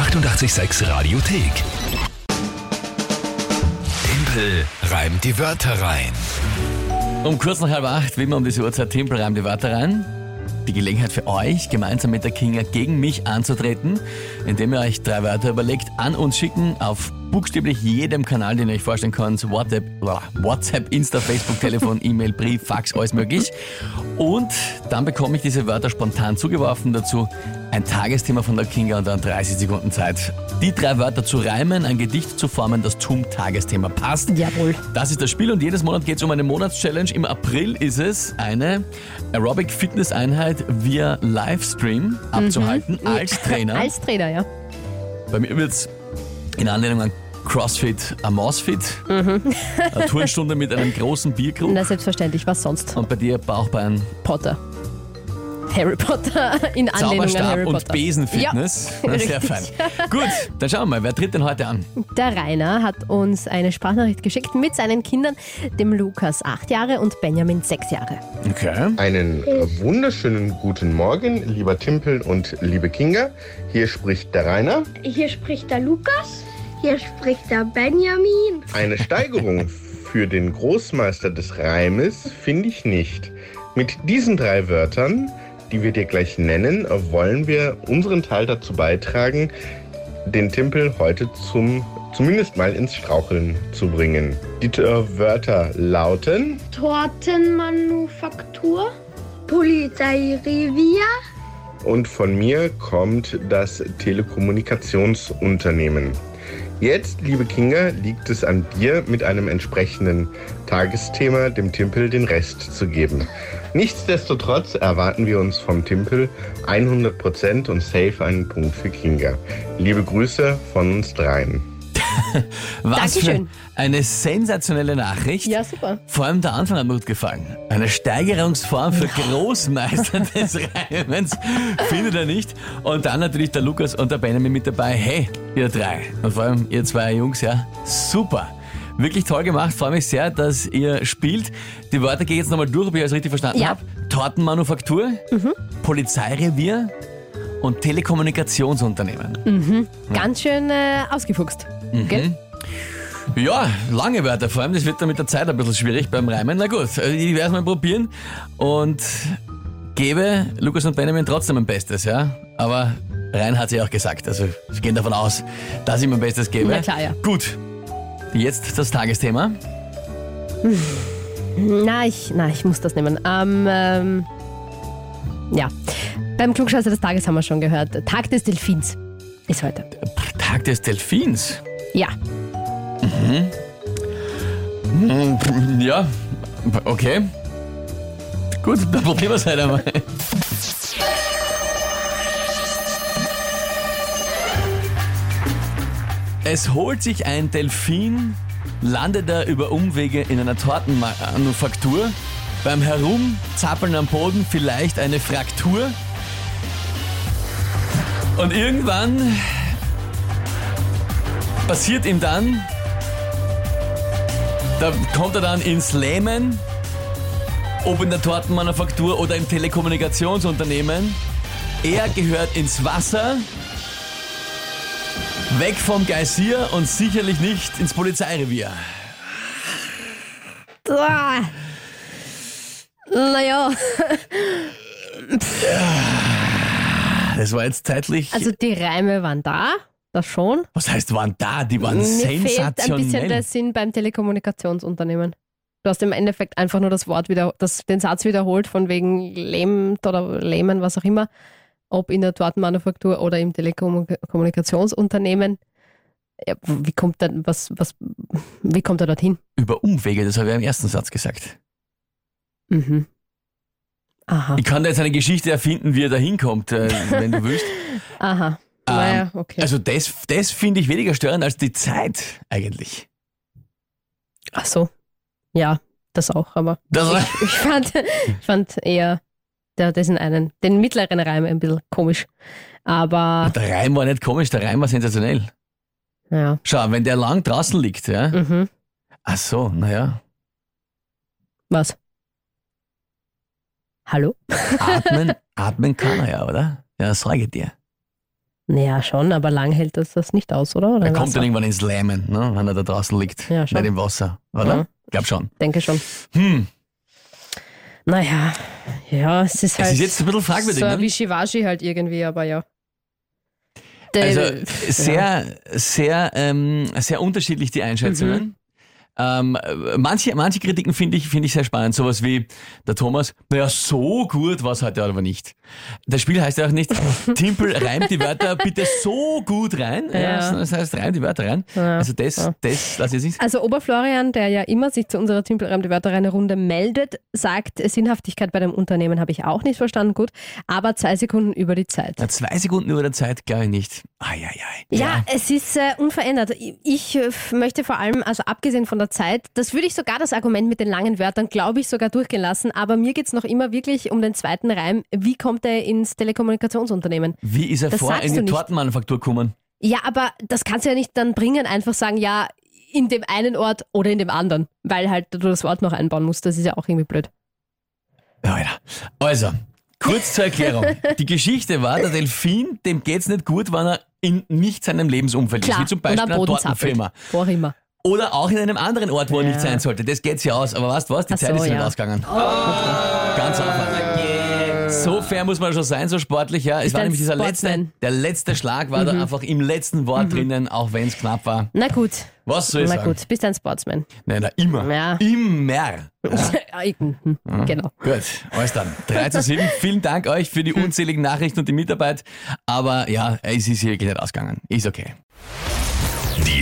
886 Radiothek. Tempel reimt die Wörter rein. Um kurz nach halb acht, wie immer um diese Uhrzeit, Tempel reimt die Wörter rein. Die Gelegenheit für euch, gemeinsam mit der Kinga gegen mich anzutreten, indem ihr euch drei Wörter überlegt, an uns schicken auf buchstäblich jedem Kanal, den ihr euch vorstellen könnt. WhatsApp, WhatsApp Insta, Facebook, Telefon, E-Mail, Brief, Fax, alles möglich. Und dann bekomme ich diese Wörter spontan zugeworfen. Dazu ein Tagesthema von der Kinga und dann 30 Sekunden Zeit, die drei Wörter zu reimen, ein Gedicht zu formen, das zum Tagesthema passt. Jawohl. Das ist das Spiel und jedes Monat geht es um eine Monatschallenge. Im April ist es eine Aerobic-Fitness-Einheit via Livestream abzuhalten als Trainer. Als Trainer, ja. Bei mir wird es in Anlehnung an CrossFit ein Mausfit. Eine Turnstunde mit einem großen Bierkrug. Na, selbstverständlich, was sonst? Und bei dir Bauchbein, Potter. Harry Potter in Anlehnung an Harry Zauberstab und Potter. Besenfitness. Ja, Na, Sehr richtig. fein. Gut, dann schauen wir mal, wer tritt denn heute an? Der Rainer hat uns eine Sprachnachricht geschickt mit seinen Kindern, dem Lukas acht Jahre und Benjamin sechs Jahre. Okay. Einen wunderschönen guten Morgen, lieber Timpel und liebe Kinga. Hier spricht der Rainer. Hier spricht der Lukas. Hier spricht der Benjamin. Eine Steigerung für den Großmeister des Reimes finde ich nicht. Mit diesen drei Wörtern, die wir dir gleich nennen, wollen wir unseren Teil dazu beitragen, den Timpel heute zum zumindest mal ins Straucheln zu bringen. Die äh, Wörter lauten Tortenmanufaktur. Polizeirevier. und von mir kommt das Telekommunikationsunternehmen. Jetzt, liebe Kinga, liegt es an dir, mit einem entsprechenden Tagesthema dem Timpel den Rest zu geben. Nichtsdestotrotz erwarten wir uns vom Timpel 100% und safe einen Punkt für Kinga. Liebe Grüße von uns dreien. Was Dankeschön. für eine sensationelle Nachricht. Ja, super. Vor allem der Anfang hat mir gut gefallen. Eine Steigerungsform für Großmeister des Reimens findet er nicht. Und dann natürlich der Lukas und der Benjamin mit dabei. Hey, ihr drei. Und vor allem ihr zwei Jungs, ja, super. Wirklich toll gemacht. Freue mich sehr, dass ihr spielt. Die Wörter gehe ich jetzt nochmal durch, ob ich alles richtig verstanden Ja. habe. Tortenmanufaktur, Polizeirevier und Telekommunikationsunternehmen. Ganz schön äh, ausgefuchst. Mhm. Gell? Ja, lange Wörter, vor allem das wird dann mit der Zeit ein bisschen schwierig beim Reimen. Na gut, also ich werde es mal probieren und gebe Lukas und Benjamin trotzdem mein Bestes, ja. Aber Rein hat sie auch gesagt, also wir gehen davon aus, dass ich mein Bestes gebe. Na klar, ja. Gut, jetzt das Tagesthema. Na, ich, na, ich muss das nehmen. Ähm, ähm, ja. Beim Klugscheißer des Tages haben wir schon gehört. Tag des Delfins ist heute. Tag des Delfins. Ja. Ja, okay. Gut, dann probieren wir es halt einmal. Es holt sich ein Delfin, landet er über Umwege in einer Tortenmanufaktur, beim Herumzappeln am Boden vielleicht eine Fraktur und irgendwann passiert ihm dann, da kommt er dann ins Lähmen, ob in der Tortenmanufaktur oder im Telekommunikationsunternehmen. Er gehört ins Wasser, weg vom Geysir und sicherlich nicht ins Polizeirevier. Naja, Das war jetzt zeitlich. also die Reime waren da, das schon. was heißt waren da? Die waren Mir fehlt ein bisschen sensationell. der Sinn beim Telekommunikationsunternehmen. Du hast im Endeffekt einfach nur das Wort wieder, das, den Satz wiederholt, von wegen lähmt oder lähmen, was auch immer, ob in der Tortenmanufaktur oder im Telekommunikationsunternehmen. Ja, wie kommt er, was, was, wie kommt er dorthin? Über Umwege, das habe ich im ersten Satz gesagt. Mhm. Aha, Ich kann da jetzt eine Geschichte erfinden, wie er da hinkommt, äh, wenn du willst. aha. Naja, okay. Also das, das finde ich weniger störend als die Zeit eigentlich. Ach so. Ja, das auch, aber Das, ich, ich, fand, ich fand eher der, diesen einen, den mittleren Reim ein bisschen komisch. Aber der Reim war nicht komisch, der Reim war sensationell. ja. Schau, wenn der lang draußen liegt, ja. Mhm. Ach so, naja. Was? Hallo? Atmen, atmen kann er ja, oder? Ja, sage ich dir. Naja, schon, aber lang hält das das nicht aus, oder? oder Er kommt dann irgendwann ins Lähmen, ne, wenn er da draußen liegt. Ja, schon. Nicht im Wasser, oder? Ja. Glaub schon. Denke schon. Hm. Naja, ja, es ist halt. Es ist jetzt ein bisschen fragwürdig, So ein ne? Wischiwaschi halt irgendwie, aber ja. Der- Also ja. sehr, sehr, ähm, sehr unterschiedlich die Einschätzungen. Mhm. Ähm, äh, manche, manche Kritiken finde ich, finde ich sehr spannend. Sowas wie der Thomas, naja, so gut war es heute aber nicht. Das Spiel heißt ja auch nicht, Timpel reimt die Wörter bitte so gut rein. Ja. Ja. das heißt, reimt die Wörter rein. Ja. Also das, Ja. das lasse ich nicht. Also Oberflorian, der ja immer sich zu unserer Timpelreim die Wörter reine Runde meldet, sagt, Sinnhaftigkeit bei dem Unternehmen habe ich auch nicht verstanden, gut, aber zwei Sekunden über die Zeit. Na, zwei Sekunden über der Zeit, glaube ich nicht. Eieiei. Ja, es ist äh, unverändert. Ich äh, möchte vor allem, also abgesehen von der Zeit, das würde ich sogar das Argument mit den langen Wörtern, glaube ich, sogar durchgehen lassen, aber mir geht es noch immer wirklich um den zweiten Reim. Wie kommt er ins Telekommunikationsunternehmen? Wie ist er Das vor in die. Tortenmanufaktur gekommen? Ja, aber das kannst du ja nicht dann bringen, einfach sagen, ja, in dem einen Ort oder in dem anderen, weil halt du das Wort noch einbauen musst. Das ist ja auch irgendwie blöd. Ja. Also, kurz zur Erklärung. Die Geschichte war, der Delfin, dem geht's nicht gut, wenn er in nicht seinem Lebensumfeld ist, Klar, wie zum Beispiel Boden Tortenfirma. Wo auch immer. Oder auch in einem anderen Ort, wo er nicht sein sollte. Das geht ja aus. Aber weißt du was? Die Ach Zeit so, ist nicht ja. ausgegangen. Ganz einfach. So fair muss man schon sein, so sportlich, ja. Es war nämlich dieser letzte, Sportsman. Mhm. der letzte Schlag war da einfach im letzten Wort drinnen, auch wenn es knapp war. Na gut, Was soll ich na sagen? gut, bist ein Sportsman. Nein, na, immer. Ja. Immer. Ja, ich- hm, Genau. Gut, alles dann. 3 zu 7. Vielen Dank euch für die unzähligen Nachrichten und die Mitarbeit. Aber ja, es ist hier wirklich nicht ausgegangen. Ist okay.